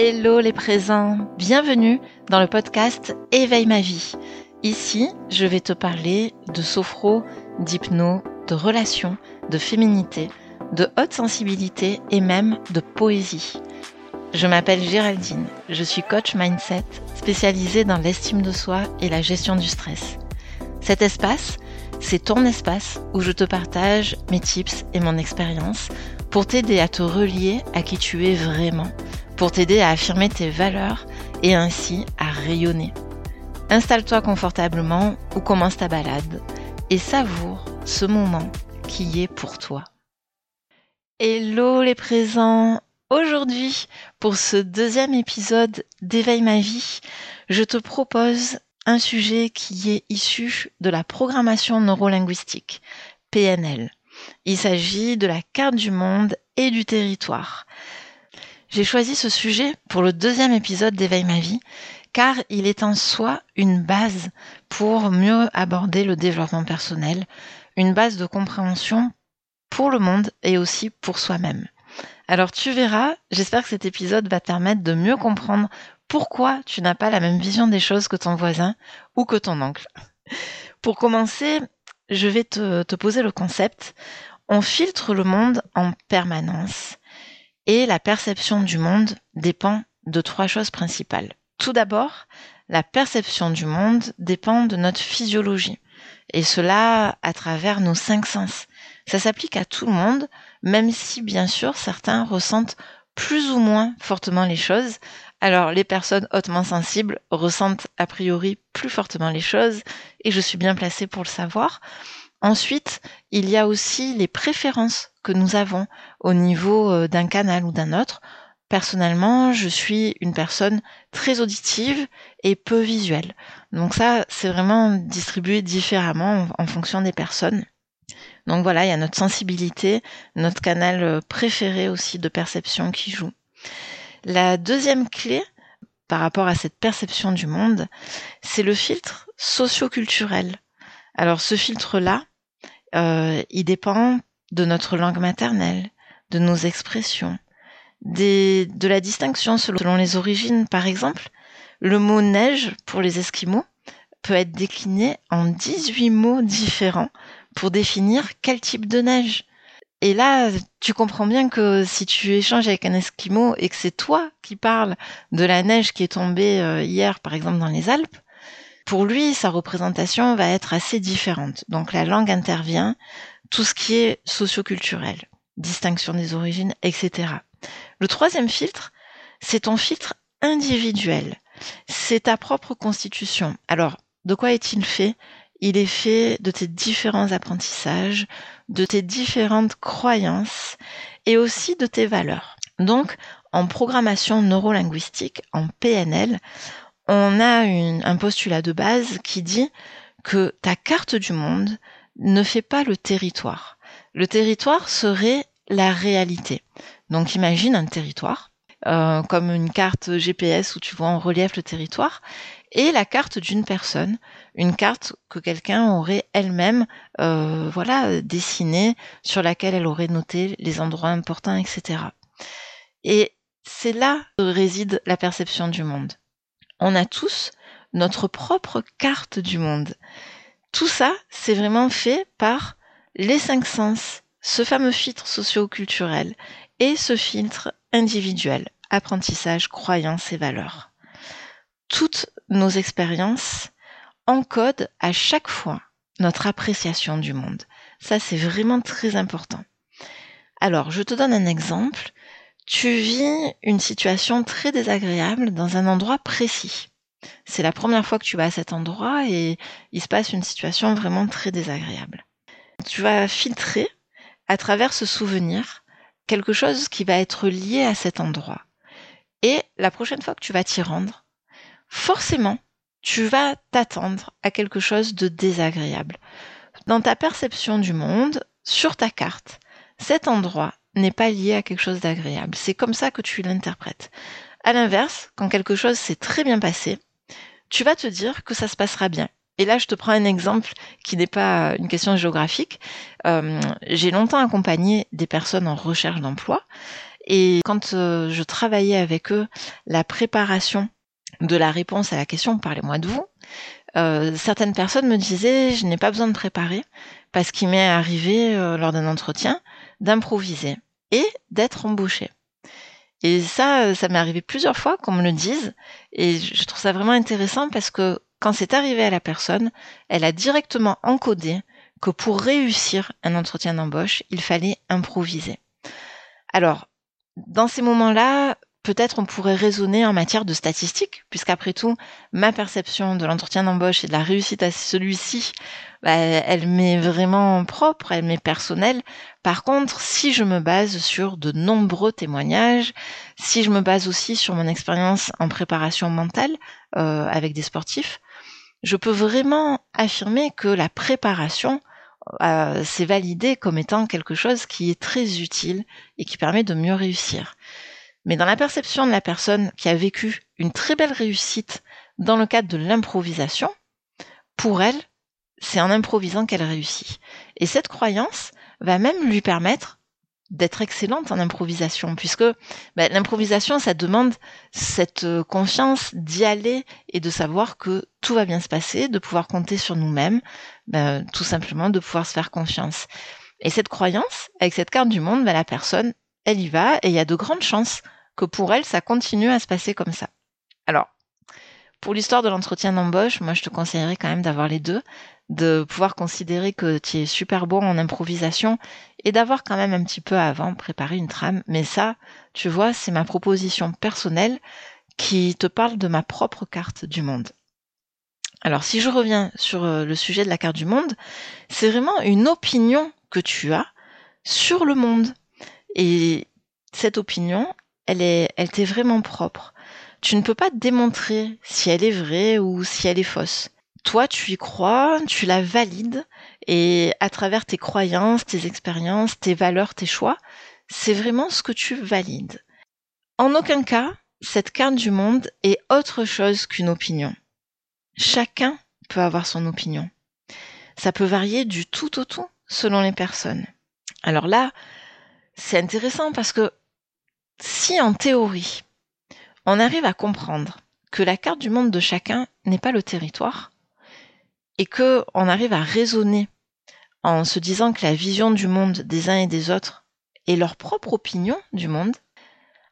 Hello les présents, bienvenue dans le podcast Éveille ma vie. Ici, je vais te parler de sophro, d'hypno, de relations, de féminité, de haute sensibilité et même de poésie. Je m'appelle Géraldine, je suis coach mindset spécialisée dans l'estime de soi et la gestion du stress. Cet espace, c'est ton espace où je te partage mes tips et mon expérience pour t'aider à te relier à qui tu es vraiment pour t'aider à affirmer tes valeurs et ainsi à rayonner. Installe-toi confortablement ou commence ta balade et savoure ce moment qui est pour toi. Hello les présents Aujourd'hui, pour ce deuxième épisode d'Éveille ma vie, je te propose un sujet qui est issu de la programmation neurolinguistique, PNL. Il s'agit de la carte du monde et du territoire. J'ai choisi ce sujet pour le deuxième épisode d'Éveille ma vie, car il est en soi une base pour mieux aborder le développement personnel, une base de compréhension pour le monde et aussi pour soi-même. Alors tu verras, j'espère que cet épisode va te permettre de mieux comprendre pourquoi tu n'as pas la même vision des choses que ton voisin ou que ton oncle. Pour commencer, je vais te poser le concept. On filtre le monde en permanence et la perception du monde dépend de trois choses principales. Tout d'abord, la perception du monde dépend de notre physiologie, et cela à travers nos cinq sens. Ça s'applique à tout le monde, même si bien sûr certains ressentent plus ou moins fortement les choses. Alors les personnes hautement sensibles ressentent a priori plus fortement les choses, et je suis bien placée pour le savoir. Ensuite, il y a aussi les préférences nous avons au niveau euh, d'un canal ou d'un autre. Personnellement, je suis une personne très auditive et peu visuelle. Donc ça, c'est vraiment distribué différemment en fonction des personnes. Donc voilà, il y a notre sensibilité, notre canal euh, préféré aussi de perception qui joue. La deuxième clé par rapport à cette perception du monde, c'est le filtre socioculturel. Alors ce filtre-là, euh, il dépend de notre langue maternelle, de nos expressions, de la distinction selon les origines. Par exemple, le mot neige pour les Esquimaux peut être décliné en 18 mots différents pour définir quel type de neige. Et là, tu comprends bien que si tu échanges avec un Esquimau et que c'est toi qui parles de la neige qui est tombée euh, hier, par exemple, dans les Alpes, pour lui, sa représentation va être assez différente. Donc la langue intervient, tout ce qui est socioculturel, distinction des origines, etc. Le troisième filtre, c'est ton filtre individuel. C'est ta propre constitution. Alors, de quoi est-il fait? Il est fait de tes différents apprentissages, de tes différentes croyances et aussi de tes valeurs. Donc, en programmation neurolinguistique, en PNL, on a un postulat de base qui dit que ta carte du monde ne fait pas le territoire. Le territoire serait la réalité. Donc imagine un territoire, euh, comme une carte GPS où tu vois en relief le territoire, et la carte d'une personne, une carte que quelqu'un aurait elle-même, euh, voilà, dessinée, sur laquelle elle aurait noté les endroits importants, etc. Et c'est là que réside la perception du monde on a tous notre propre carte du monde. Tout ça, c'est vraiment fait par les cinq sens, ce fameux filtre socio-culturel et ce filtre individuel, apprentissage, croyances et valeurs. Toutes nos expériences encodent à chaque fois notre appréciation du monde. Ça, c'est vraiment très important. Alors, je te donne un exemple tu vis une situation très désagréable dans un endroit précis. C'est la première fois que tu vas à cet endroit et il se passe une situation vraiment très désagréable. Tu vas filtrer à travers ce souvenir quelque chose qui va être lié à cet endroit. Et la prochaine fois que tu vas t'y rendre, forcément, tu vas t'attendre à quelque chose de désagréable. Dans ta perception du monde, sur ta carte, cet endroit n'est pas lié à quelque chose d'agréable. C'est comme ça que tu l'interprètes. À l'inverse, quand quelque chose s'est très bien passé, tu vas te dire que ça se passera bien. Et là, je te prends un exemple qui n'est pas une question géographique. Euh, j'ai longtemps accompagné des personnes en recherche d'emploi Et quand euh, je travaillais avec eux la préparation de la réponse à la question parlez-moi de vous, euh, certaines personnes me disaient je n'ai pas besoin de préparer parce qu'il m'est arrivé lors d'un entretien d'improviser et d'être embauché. Et ça, ça m'est arrivé plusieurs fois qu'on me le dise et je trouve ça vraiment intéressant parce que quand c'est arrivé à la personne, elle a directement encodé que pour réussir un entretien d'embauche, il fallait improviser. Alors, dans ces moments-là, peut-être on pourrait raisonner en matière de statistiques, puisqu'après tout, ma perception de l'entretien d'embauche et de la réussite à celui-ci, bah, elle m'est vraiment propre, elle m'est personnelle. Par contre, si je me base sur de nombreux témoignages, si je me base aussi sur mon expérience en préparation mentale euh, avec des sportifs, je peux vraiment affirmer que la préparation euh, c'est validé comme étant quelque chose qui est très utile et qui permet de mieux réussir. Mais dans la perception de la personne qui a vécu une très belle réussite dans le cadre de l'improvisation, pour elle, c'est en improvisant qu'elle réussit. Et cette croyance va même lui permettre d'être excellente en improvisation, puisque ben, l'improvisation, ça demande cette euh, confiance d'y aller et de savoir que tout va bien se passer, de pouvoir compter sur nous-mêmes, ben, tout simplement de pouvoir se faire confiance. Et cette croyance, avec cette carte du monde, ben, la personne, elle y va et il y a de grandes chances que pour elle, ça continue à se passer comme ça. Alors, pour l'histoire de l'entretien d'embauche, moi je te conseillerais quand même d'avoir les deux, de pouvoir considérer que tu es super bon en improvisation et d'avoir quand même un petit peu avant préparé une trame. Mais ça, tu vois, c'est ma proposition personnelle qui te parle de ma propre carte du monde. Alors si je reviens sur euh, le sujet de la carte du monde, c'est vraiment une opinion que tu as sur le monde. Et cette opinion, elle est, elle t'est vraiment propre. Tu ne peux pas démontrer si elle est vraie ou si elle est fausse. Toi, tu y crois, tu la valides, et à travers tes croyances, tes expériences, tes valeurs, tes choix, c'est vraiment ce que tu valides. En aucun cas, cette carte du monde est autre chose qu'une opinion. Chacun peut avoir son opinion. Ça peut varier du tout au tout selon les personnes. Alors là, c'est intéressant parce que si en théorie, on arrive à comprendre que la carte du monde de chacun n'est pas le territoire, et que on arrive à raisonner en se disant que la vision du monde des uns et des autres est leur propre opinion du monde,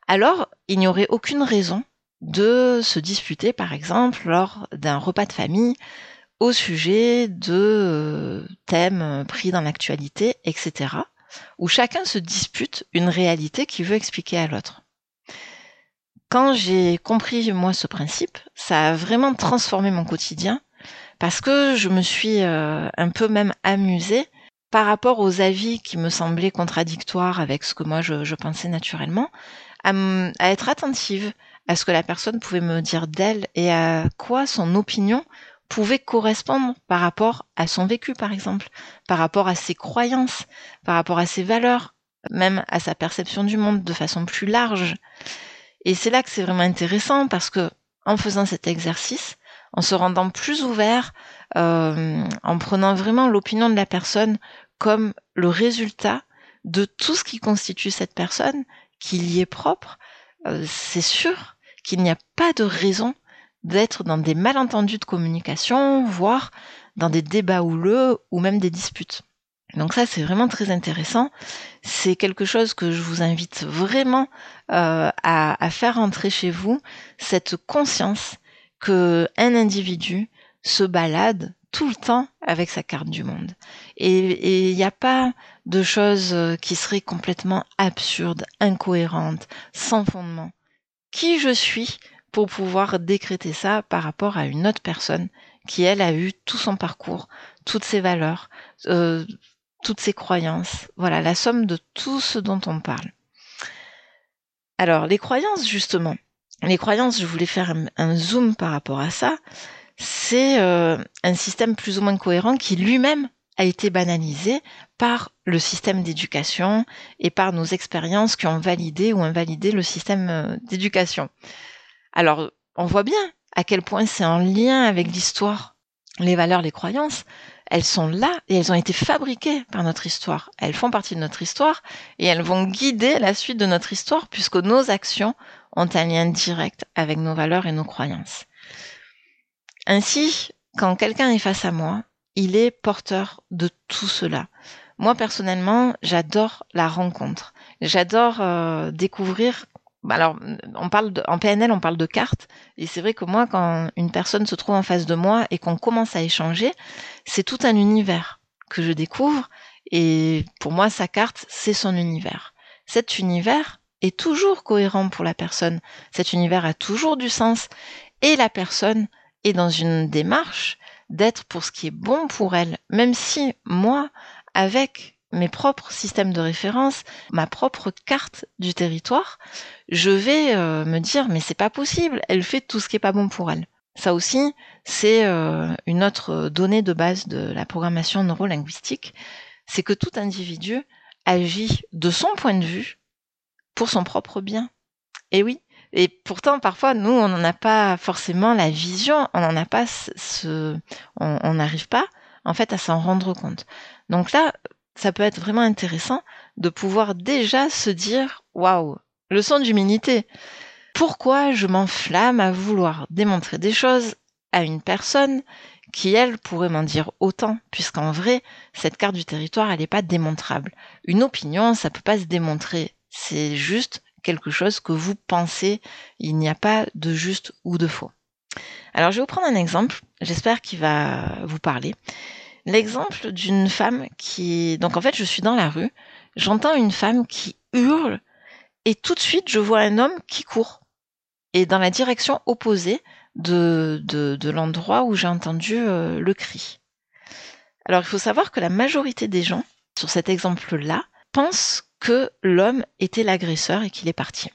alors il n'y aurait aucune raison de se disputer, par exemple, lors d'un repas de famille au sujet de euh, thèmes pris dans l'actualité, etc où chacun se dispute une réalité qui veut expliquer à l'autre. Quand j'ai compris, moi, ce principe, ça a vraiment transformé mon quotidien parce que je me suis euh, un peu même amusée par rapport aux avis qui me semblaient contradictoires avec ce que moi je, pensais naturellement, à, à, être attentive à ce que la personne pouvait me dire d'elle et à quoi son opinion pouvait correspondre par rapport à son vécu, par exemple, par rapport à ses croyances, par rapport à ses valeurs, même à sa perception du monde de façon plus large. Et c'est là que c'est vraiment intéressant parce que en faisant cet exercice, en se rendant plus ouvert, euh, en prenant vraiment l'opinion de la personne comme le résultat de tout ce qui constitue cette personne, qu'il y est propre, euh, c'est sûr qu'il n'y a pas de raison d'être dans des malentendus de communication, voire dans des débats houleux ou même des disputes. Donc ça, c'est vraiment très intéressant. C'est quelque chose que je vous invite vraiment euh, à, faire entrer chez vous, cette conscience que un individu se balade tout le temps avec sa carte du monde. Et il n'y a pas de choses qui seraient complètement absurdes, incohérentes, sans fondement. Qui je suis pour pouvoir décréter ça par rapport à une autre personne qui, elle, a eu tout son parcours, toutes ses valeurs, euh, toutes ses croyances. Voilà, la somme de tout ce dont on parle. Alors, les croyances, justement. Les croyances, je voulais faire un, zoom par rapport à ça. C'est euh, un système plus ou moins cohérent qui lui-même a été banalisé par le système d'éducation et par nos expériences qui ont validé ou invalidé le système euh, d'éducation. Alors, on voit bien à quel point c'est en lien avec l'histoire, les valeurs, les croyances. Elles sont là et elles ont été fabriquées par notre histoire. Elles font partie de notre histoire et elles vont guider la suite de notre histoire puisque nos actions ont un lien direct avec nos valeurs et nos croyances. Ainsi, quand quelqu'un est face à moi, il est porteur de tout cela. Moi personnellement, j'adore la rencontre. J'adore euh, découvrir alors, on parle de, en PNL, on parle de cartes, et c'est vrai que moi, quand une personne se trouve en face de moi et qu'on commence à échanger, c'est tout un univers que je découvre, et pour moi, sa carte, c'est son univers. Cet univers est toujours cohérent pour la personne. Cet univers a toujours du sens, et la personne est dans une démarche d'être pour ce qui est bon pour elle, même si moi, avec mes propres systèmes de référence, ma propre carte du territoire, je vais euh, me dire mais c'est pas possible, elle fait tout ce qui est pas bon pour elle. Ça aussi, c'est euh, une autre donnée de base de la programmation neurolinguistique, c'est que tout individu agit de son point de vue pour son propre bien. Et oui, et pourtant, parfois, nous, on n'en a pas forcément la vision, on n'en a pas ce, on n'arrive pas, en fait, à s'en rendre compte. Donc là, ça peut être vraiment intéressant de pouvoir déjà se dire waouh, leçon d'humilité. Pourquoi je m'enflamme à vouloir démontrer des choses à une personne qui, elle, pourrait m'en dire autant, puisqu'en vrai, cette carte du territoire, elle n'est pas démontrable. Une opinion, ça peut pas se démontrer. C'est juste quelque chose que vous pensez. Il n'y a pas de juste ou de faux. Alors, je vais vous prendre un exemple. J'espère qu'il va vous parler l'exemple d'une femme qui... Donc en fait, je suis dans la rue, j'entends une femme qui hurle, et tout de suite, je vois un homme qui court, et dans la direction opposée de, de, l'endroit où j'ai entendu euh, le cri. Alors il faut savoir que la majorité des gens, sur cet exemple-là, pensent que l'homme était l'agresseur et qu'il est parti.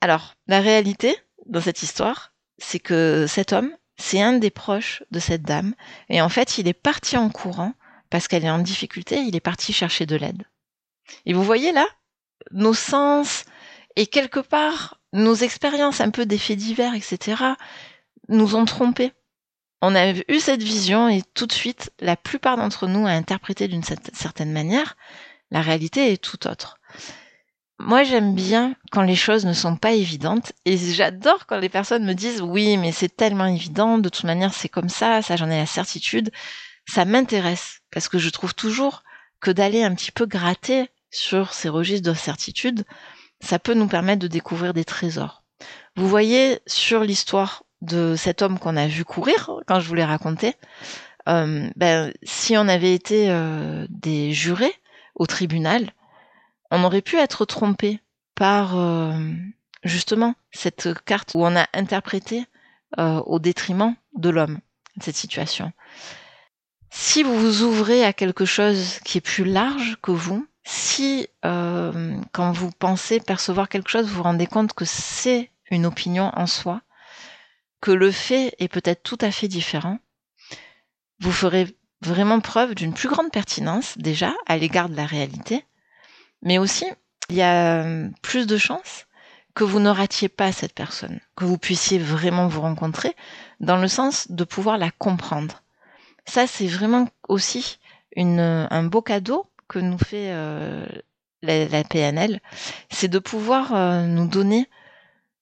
Alors, la réalité dans cette histoire, c'est que cet homme c'est un des proches de cette dame. Et en fait, il est parti en courant parce qu'elle est en difficulté, il est parti chercher de l'aide. Et vous voyez là, nos sens et quelque part nos expériences un peu des faits divers, etc., nous ont trompés. On a eu cette vision et tout de suite, la plupart d'entre nous a interprété d'une certaine manière. La réalité est tout autre. Moi, j'aime bien quand les choses ne sont pas évidentes et j'adore quand les personnes me disent oui, mais c'est tellement évident, de toute manière, c'est comme ça, ça j'en ai la certitude. Ça m'intéresse parce que je trouve toujours que d'aller un petit peu gratter sur ces registres de certitude, ça peut nous permettre de découvrir des trésors. Vous voyez sur l'histoire de cet homme qu'on a vu courir quand je vous l'ai raconté, euh, ben, si on avait été euh, des jurés au tribunal, on aurait pu être trompé par euh, justement cette carte où on a interprété euh, au détriment de l'homme cette situation. Si vous vous ouvrez à quelque chose qui est plus large que vous, si euh, quand vous pensez percevoir quelque chose, vous vous rendez compte que c'est une opinion en soi, que le fait est peut-être tout à fait différent, vous ferez vraiment preuve d'une plus grande pertinence déjà à l'égard de la réalité, mais aussi, il y a euh, plus de chances que vous ne ratiez pas cette personne, que vous puissiez vraiment vous rencontrer, dans le sens de pouvoir la comprendre. Ça, c'est vraiment aussi une, un beau cadeau que nous fait euh, la, PNL, c'est de pouvoir euh, nous donner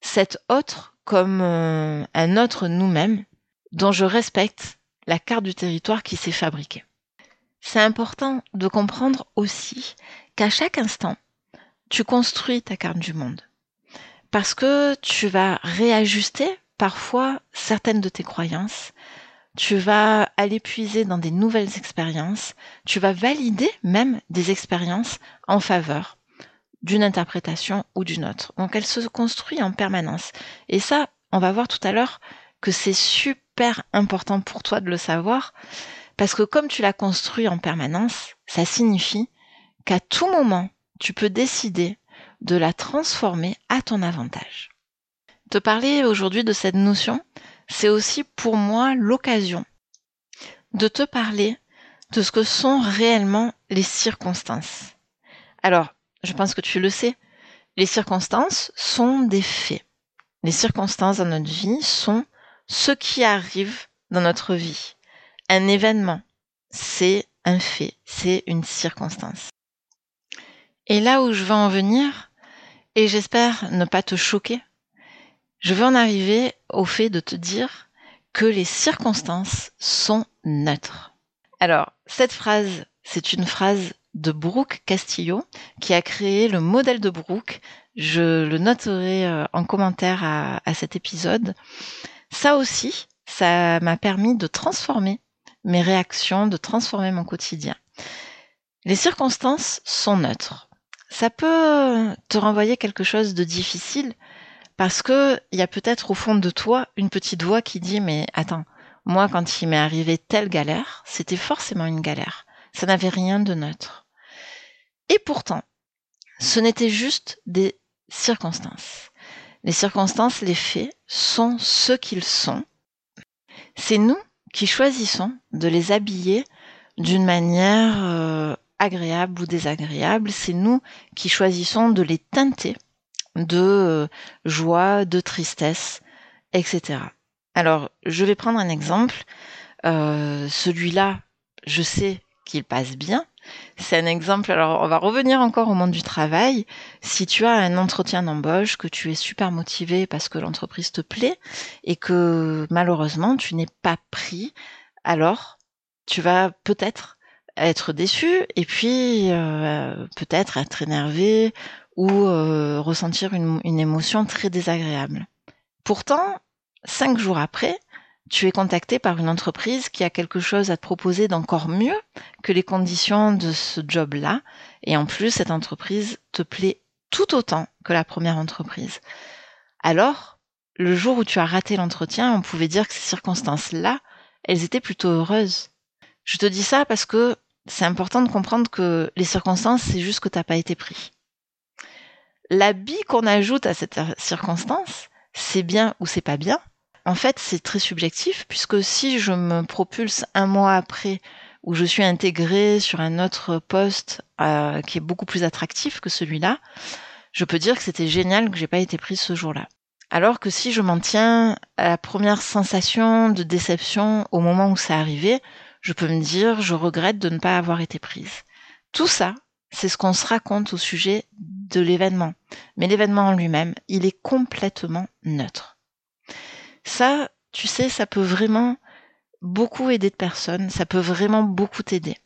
cet autre comme un autre nous-mêmes, dont je respecte la carte du territoire qui s'est fabriquée. C'est important de comprendre aussi qu'à chaque instant, tu construis ta carte du monde. Parce que tu vas réajuster parfois certaines de tes croyances, tu vas aller puiser dans des nouvelles expériences, tu vas valider même des expériences en faveur d'une interprétation ou d'une autre. Donc elle se construit en permanence. Et ça, on va voir tout à l'heure que c'est super important pour toi de le savoir, parce que comme tu l'as construit en permanence, ça signifie qu'à tout moment, tu peux décider de la transformer à ton avantage. Te parler aujourd'hui de cette notion, c'est aussi pour moi l'occasion de te parler de ce que sont réellement les circonstances. Alors, je pense que tu le sais, les circonstances sont des faits. Les circonstances dans notre vie sont ce qui arrive dans notre vie. Un événement, c'est un fait, c'est une circonstance. Et là où je veux en venir, et j'espère ne pas te choquer, je veux en arriver au fait de te dire que les circonstances sont neutres. Alors, cette phrase, c'est une phrase de Brooke Castillo qui a créé le modèle de Brooke. Je le noterai euh, en commentaire à, à cet épisode. Ça aussi, ça m'a permis de transformer mes réactions, de transformer mon quotidien. Les circonstances sont neutres. Ça peut te renvoyer quelque chose de difficile parce que il y a peut-être au fond de toi une petite voix qui dit mais attends, moi quand il m'est arrivé telle galère, c'était forcément une galère. Ça n'avait rien de neutre. Et pourtant, ce n'était juste des circonstances. Les circonstances, les faits, sont ce qu'ils sont. C'est nous qui choisissons de les habiller d'une manière euh, agréable ou désagréable. C'est nous qui choisissons de les teinter de euh, joie, de tristesse, etc. Alors, je vais prendre un exemple. Euh, celui-là, je sais qu'il passe bien. C'est un exemple. Alors, on va revenir encore au monde du travail. Si tu as un entretien d'embauche, que tu es super motivé parce que l'entreprise te plaît et que malheureusement tu n'es pas pris, alors tu vas peut-être être déçu et puis euh, peut-être être énervé ou euh, ressentir une, une émotion très désagréable. Pourtant, cinq jours après, tu es contacté par une entreprise qui a quelque chose à te proposer d'encore mieux que les conditions de ce job-là. Et en plus, cette entreprise te plaît tout autant que la première entreprise. Alors, le jour où tu as raté l'entretien, on pouvait dire que ces circonstances-là, elles étaient plutôt heureuses. Je te dis ça parce que c'est important de comprendre que les circonstances, c'est juste que tu n'as pas été pris. L'habit qu'on ajoute à cette circonstance, c'est bien ou c'est pas bien, en fait, c'est très subjectif puisque si je me propulse un mois après où je suis intégrée sur un autre poste euh, qui est beaucoup plus attractif que celui-là, je peux dire que c'était génial que j'ai pas été prise ce jour-là. Alors que si je m'en tiens à la première sensation de déception au moment où ça arrivé, je peux me dire je regrette de ne pas avoir été prise. Tout ça, c'est ce qu'on se raconte au sujet de l'événement. Mais l'événement en lui-même, il est complètement neutre. Ça, tu sais, ça peut vraiment beaucoup aider de personnes, ça peut vraiment beaucoup t'aider.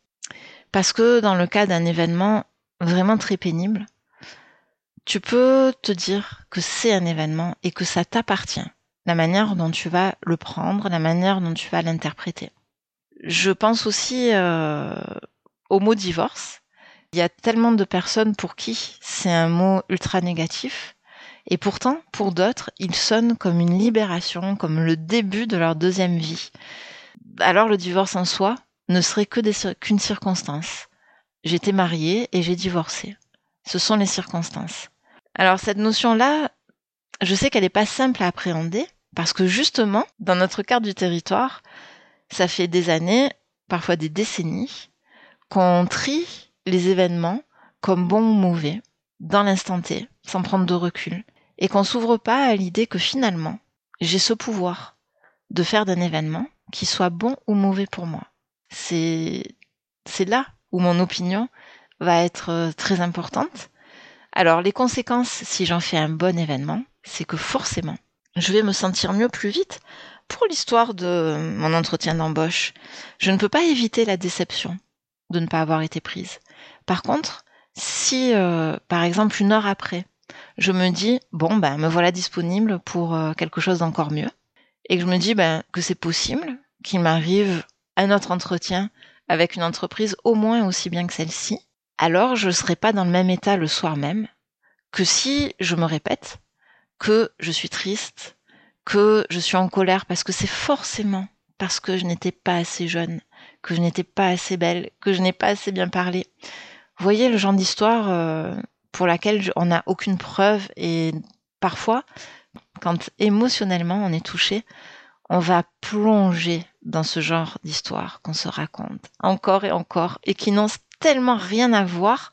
Parce que dans le cas d'un événement vraiment très pénible, tu peux te dire que c'est un événement et que ça t'appartient, la manière dont tu vas le prendre, la manière dont tu vas l'interpréter. Je pense aussi euh, au mot divorce. Il y a tellement de personnes pour qui c'est un mot ultra négatif et pourtant, pour d'autres, il sonne comme une libération, comme le début de leur deuxième vie. Alors le divorce en soi ne serait que qu'une circonstance. J'étais mariée et j'ai divorcé. Ce sont les circonstances. Alors cette notion-là, je sais qu'elle n'est pas simple à appréhender, parce que justement, dans notre carte du territoire, ça fait des années, parfois des décennies, qu'on trie les événements comme bons ou mauvais, dans l'instant T, sans prendre de recul et qu'on s'ouvre pas à l'idée que finalement, j'ai ce pouvoir de faire d'un événement qui soit bon ou mauvais pour moi. C'est, c'est là où mon opinion va être euh, très importante. Alors, les conséquences, si j'en fais un bon événement, c'est que forcément, je vais me sentir mieux plus vite. Pour l'histoire de mon entretien d'embauche, je ne peux pas éviter la déception de ne pas avoir été prise. Par contre, si, euh, par exemple, une heure après, je me dis bon ben me voilà disponible pour euh, quelque chose d'encore mieux et que je me dis ben que c'est possible qu'il m'arrive un autre entretien avec une entreprise au moins aussi bien que celle-ci, alors je ne serai pas dans le même état le soir même que si je me répète que je suis triste, que je suis en colère parce que c'est forcément parce que je n'étais pas assez jeune, que je n'étais pas assez belle, que je n'ai pas assez bien parlé. Vous voyez le genre d'histoire euh, pour laquelle on n'a aucune preuve et parfois, quand émotionnellement on est touché, on va plonger dans ce genre d'histoire qu'on se raconte encore et encore et qui n'ont tellement rien à voir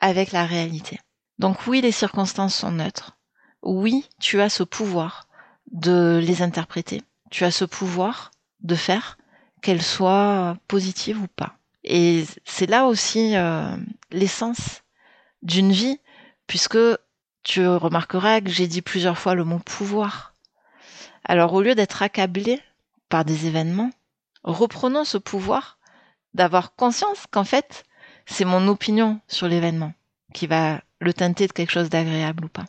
avec la réalité. Donc oui, les circonstances sont neutres. Oui, tu as ce pouvoir de les interpréter. Tu as ce pouvoir de faire qu'elle soit positive ou pas. Et c'est là aussi euh, l'essence d'une vie, puisque tu remarqueras que j'ai dit plusieurs fois le mot pouvoir. Alors au lieu d'être accablé par des événements, reprenons ce pouvoir d'avoir conscience qu'en fait, c'est mon opinion sur l'événement qui va le teinter de quelque chose d'agréable ou pas.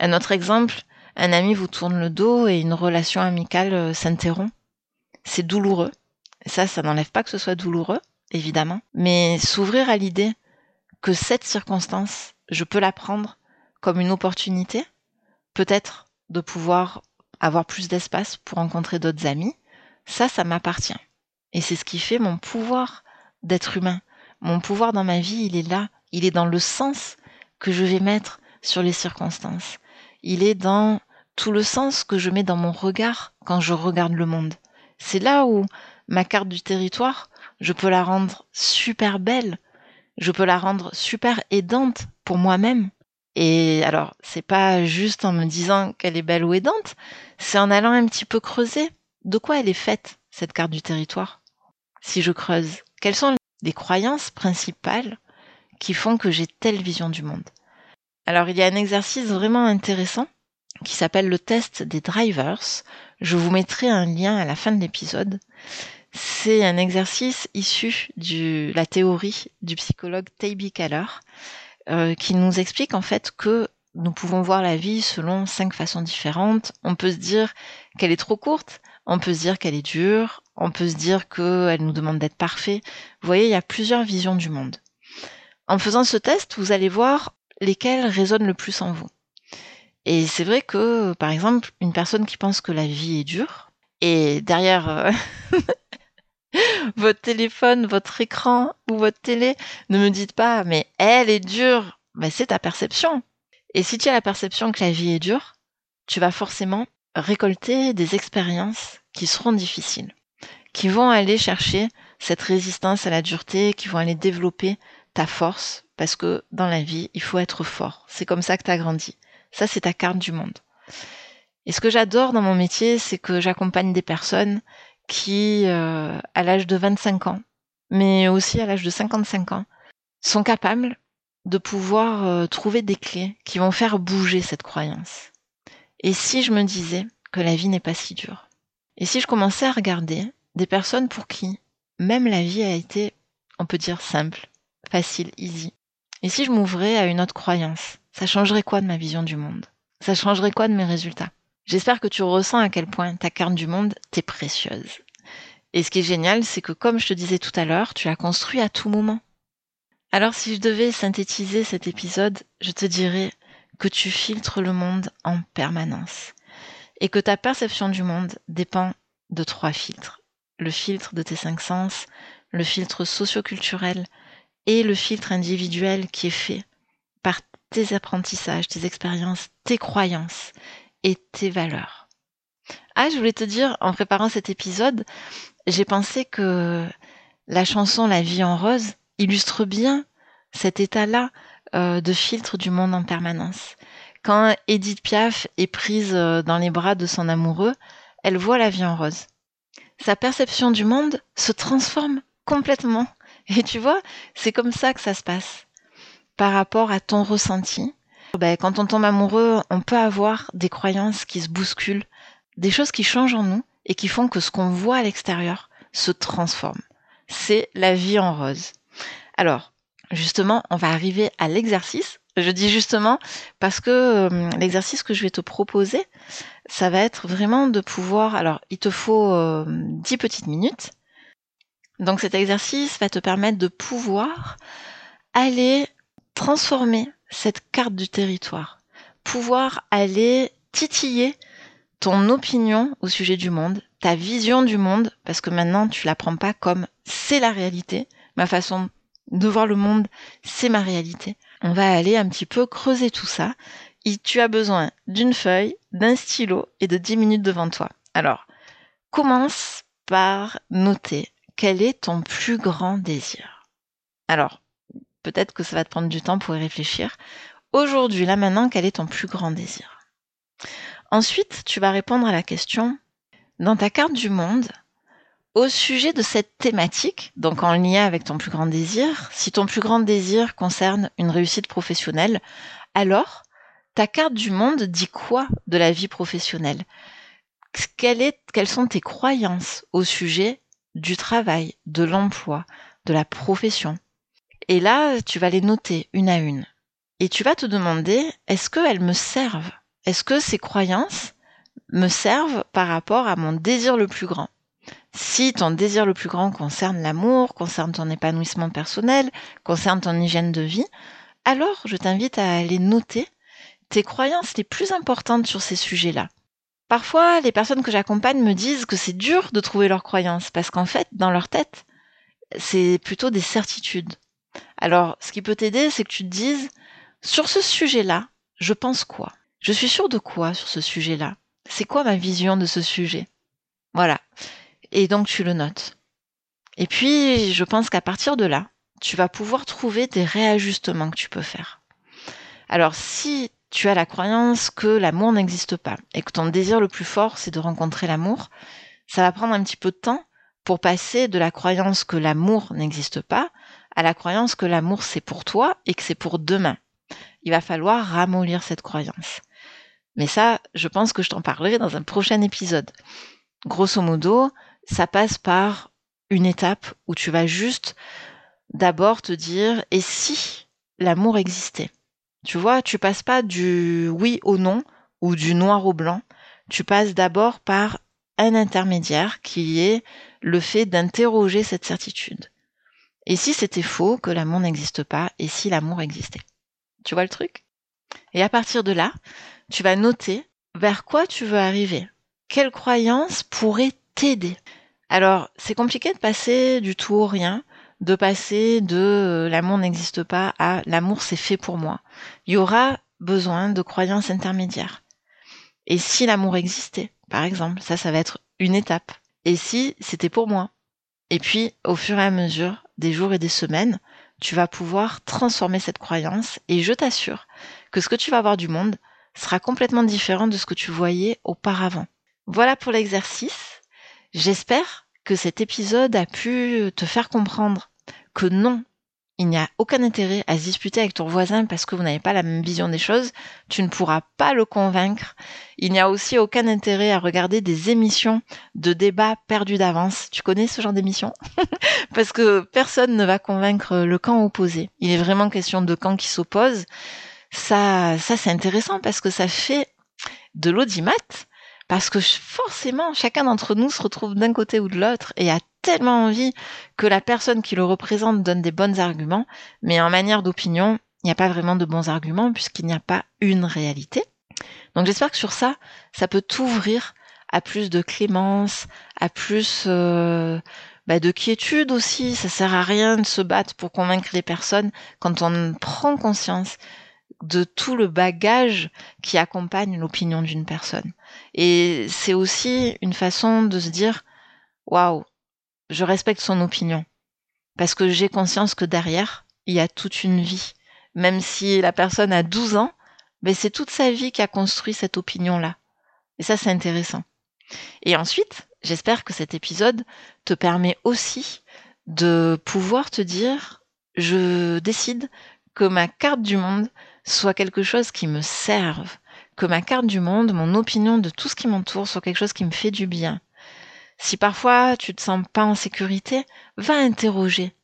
Un autre exemple, un ami vous tourne le dos et une relation amicale euh, s'interrompt. C'est douloureux. ça, ça n'enlève pas que ce soit douloureux, évidemment, mais s'ouvrir à l'idée que cette circonstance, je peux la prendre comme une opportunité, peut-être de pouvoir avoir plus d'espace pour rencontrer d'autres amis, ça, ça m'appartient. Et c'est ce qui fait mon pouvoir d'être humain. Mon pouvoir dans ma vie, il est là, il est dans le sens que je vais mettre sur les circonstances. Il est dans tout le sens que je mets dans mon regard quand je regarde le monde. C'est là où ma carte du territoire, je peux la rendre super belle, je peux la rendre super aidante pour moi-même. Et alors, c'est pas juste en me disant qu'elle est belle ou aidante, c'est en allant un petit peu creuser de quoi elle est faite, cette carte du territoire. Si je creuse, quelles sont les croyances principales qui font que j'ai telle vision du monde? Alors, il y a un exercice vraiment intéressant qui s'appelle le test des drivers. Je vous mettrai un lien à la fin de l'épisode. C'est un exercice issu de la théorie du psychologue Taybi Kaler euh, qui nous explique en fait que nous pouvons voir la vie selon cinq façons différentes. On peut se dire qu'elle est trop courte, on peut se dire qu'elle est dure, on peut se dire qu'elle nous demande d'être parfait. Vous voyez, il y a plusieurs visions du monde. En faisant ce test, vous allez voir lesquelles résonnent le plus en vous. Et c'est vrai que, par exemple, une personne qui pense que la vie est dure, et derrière euh, votre téléphone, votre écran ou votre télé, ne me dites pas, mais elle est dure. Ben, c'est ta perception. Et si tu as la perception que la vie est dure, tu vas forcément récolter des expériences qui seront difficiles, qui vont aller chercher cette résistance à la dureté, qui vont aller développer ta force, parce que dans la vie, il faut être fort. C'est comme ça que tu grandi. Ça, c'est ta carte du monde. Et ce que j'adore dans mon métier, c'est que j'accompagne des personnes qui, euh, à l'âge de 25 ans, mais aussi à l'âge de 55 ans, sont capables de pouvoir euh, trouver des clés qui vont faire bouger cette croyance. Et si je me disais que la vie n'est pas si dure? Et si je commençais à regarder des personnes pour qui même la vie a été, on peut dire, simple, facile, easy Et si je m'ouvrais à une autre croyance Ça changerait quoi de ma vision du monde? Ça changerait quoi de mes résultats? J'espère que tu ressens à quel point ta carte du monde t'est précieuse. Et ce qui est génial, c'est que comme je te disais tout à l'heure, tu l'as construit à tout moment. Alors si je devais synthétiser cet épisode, je te dirais que tu filtres le monde en permanence et que ta perception du monde dépend de trois filtres. Le filtre de tes cinq sens, le filtre socioculturel et le filtre individuel qui est fait par tes apprentissages, tes expériences, tes croyances et tes valeurs. Ah, je voulais te dire, en préparant cet épisode, j'ai pensé que la chanson La vie en rose illustre bien cet état-là euh, de filtre du monde en permanence. Quand Edith Piaf est prise euh, dans les bras de son amoureux, elle voit la vie en rose. Sa perception du monde se transforme complètement. Et tu vois, c'est comme ça que ça se passe. Par rapport à ton ressenti, ben, quand on tombe amoureux, on peut avoir des croyances qui se bousculent, des choses qui changent en nous et qui font que ce qu'on voit à l'extérieur se transforme. C'est la vie en rose. Alors, justement, on va arriver à l'exercice. Je dis justement parce que euh, l'exercice que je vais te proposer, ça va être vraiment de pouvoir... Alors, il te faut euh, 10 petites minutes. Donc cet exercice va te permettre de pouvoir aller transformer cette carte du territoire, pouvoir aller titiller ton opinion au sujet du monde, ta vision du monde, parce que maintenant tu la prends pas comme c'est la réalité, ma façon de voir le monde, c'est ma réalité. On va aller un petit peu creuser tout ça. Tu as besoin d'une feuille, d'un stylo et de 10 minutes devant toi. Alors, commence par noter quel est ton plus grand désir? Alors, peut-être que ça va te prendre du temps pour y réfléchir. Aujourd'hui, là maintenant, quel est ton plus grand désir? Ensuite, tu vas répondre à la question, dans ta carte du monde, au sujet de cette thématique, donc en lien avec ton plus grand désir, si ton plus grand désir concerne une réussite professionnelle, alors ta carte du monde dit quoi de la vie professionnelle? Quelles sont tes croyances au sujet du travail, de l'emploi, de la profession Et là, tu vas les noter une à une. Et tu vas te demander, est-ce qu'elles me servent? Est-ce que ces croyances me servent par rapport à mon désir le plus grand? Si ton désir le plus grand concerne l'amour, concerne ton épanouissement personnel, concerne ton hygiène de vie, alors je t'invite à aller noter tes croyances les plus importantes sur ces sujets-là. Parfois, les personnes que j'accompagne me disent que c'est dur de trouver leurs croyances parce qu'en fait, dans leur tête, c'est plutôt des certitudes. Alors, ce qui peut t'aider, c'est que tu te dises, sur ce sujet-là, je pense quoi? Je suis sûre de quoi sur ce sujet-là? C'est quoi ma vision de ce sujet? Voilà et donc tu le notes. Et puis, je pense qu'à partir de là, tu vas pouvoir trouver des réajustements que tu peux faire. Alors, si tu as la croyance que l'amour n'existe pas et que ton désir le plus fort, c'est de rencontrer l'amour, ça va prendre un petit peu de temps pour passer de la croyance que l'amour n'existe pas à la croyance que l'amour c'est pour toi et que c'est pour demain. Il va falloir ramollir cette croyance. Mais ça, je pense que je t'en parlerai dans un prochain épisode. Grosso modo, ça passe par une étape où tu vas juste d'abord te dire et si l'amour existait? Tu vois, tu passes pas du oui au non ou du noir au blanc, tu passes d'abord par un intermédiaire qui est le fait d'interroger cette certitude. Et si c'était faux, que l'amour n'existe pas, et si l'amour existait? Tu vois le truc? Et à partir de là, tu vas noter vers quoi tu veux arriver. Quelle croyance pourrait t'aider? Alors, c'est compliqué de passer du tout au rien, de passer de euh, l'amour n'existe pas à l'amour c'est fait pour moi. Il y aura besoin de croyances intermédiaires. Et si l'amour existait, par exemple, ça, ça va être une étape. Et si c'était pour moi? Et puis, au fur et à mesure des jours et des semaines, tu vas pouvoir transformer cette croyance et je t'assure que ce que tu vas voir du monde sera complètement différent de ce que tu voyais auparavant. Voilà pour l'exercice. J'espère que cet épisode a pu te faire comprendre que non, il n'y a aucun intérêt à se disputer avec ton voisin parce que vous n'avez pas la même vision des choses. Tu ne pourras pas le convaincre. Il n'y a aussi aucun intérêt à regarder des émissions de débats perdus d'avance. Tu connais ce genre d'émission? Parce que personne ne va convaincre le camp opposé. Il est vraiment question de camps qui s'opposent. Ça, ça c'est intéressant parce que ça fait de l'audimat parce que forcément, chacun d'entre nous se retrouve d'un côté ou de l'autre et a tellement envie que la personne qui le représente donne des bons arguments, mais en manière d'opinion, il n'y a pas vraiment de bons arguments puisqu'il n'y a pas une réalité. Donc j'espère que sur ça, ça peut t'ouvrir à plus de clémence, à plus euh, bah, de quiétude aussi. Ça sert à rien de se battre pour convaincre les personnes quand on prend conscience de tout le bagage qui accompagne l'opinion d'une personne. Et c'est aussi une façon de se dire, waouh, je respecte son opinion. Parce que j'ai conscience que derrière, il y a toute une vie. Même si la personne a 12 ans, mais c'est toute sa vie qui a construit cette opinion-là. Et ça, c'est intéressant. Et ensuite, j'espère que cet épisode te permet aussi de pouvoir te dire, je décide que ma carte du monde, soit quelque chose qui me serve, que ma carte du monde, mon opinion de tout ce qui m'entoure soit quelque chose qui me fait du bien. Si parfois tu te sens pas en sécurité, va interroger.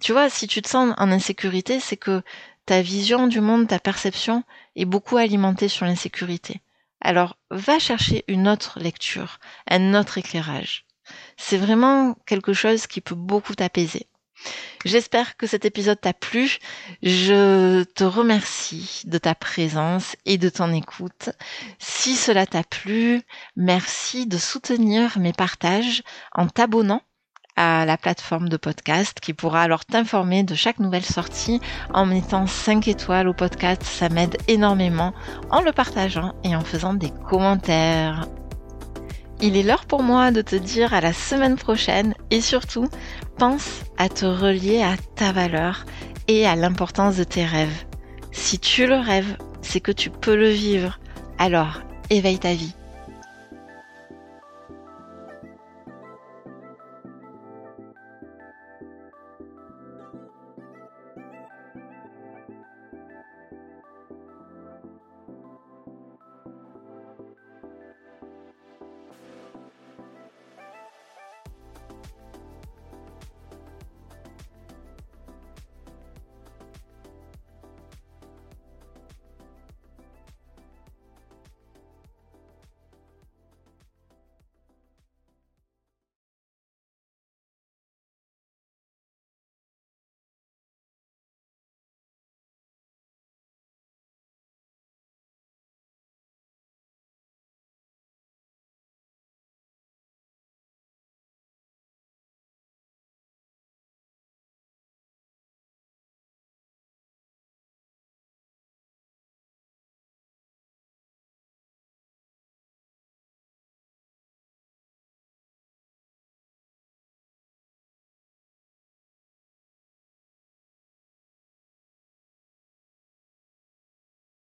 Tu vois, si tu te sens en insécurité, c'est que ta vision du monde, ta perception est beaucoup alimentée sur l'insécurité. Alors, va chercher une autre lecture, un autre éclairage. C'est vraiment quelque chose qui peut beaucoup t'apaiser. J'espère que cet épisode t'a plu. Je te remercie de ta présence et de ton écoute. Si cela t'a plu, merci de soutenir mes partages en t'abonnant à la plateforme de podcast qui pourra alors t'informer de chaque nouvelle sortie en mettant 5 étoiles au podcast. Ça m'aide énormément en le partageant et en faisant des commentaires. Il est l'heure pour moi de te dire à la semaine prochaine et surtout, pense à te relier à ta valeur et à l'importance de tes rêves. Si tu le rêves, c'est que tu peux le vivre. Alors, éveille ta vie.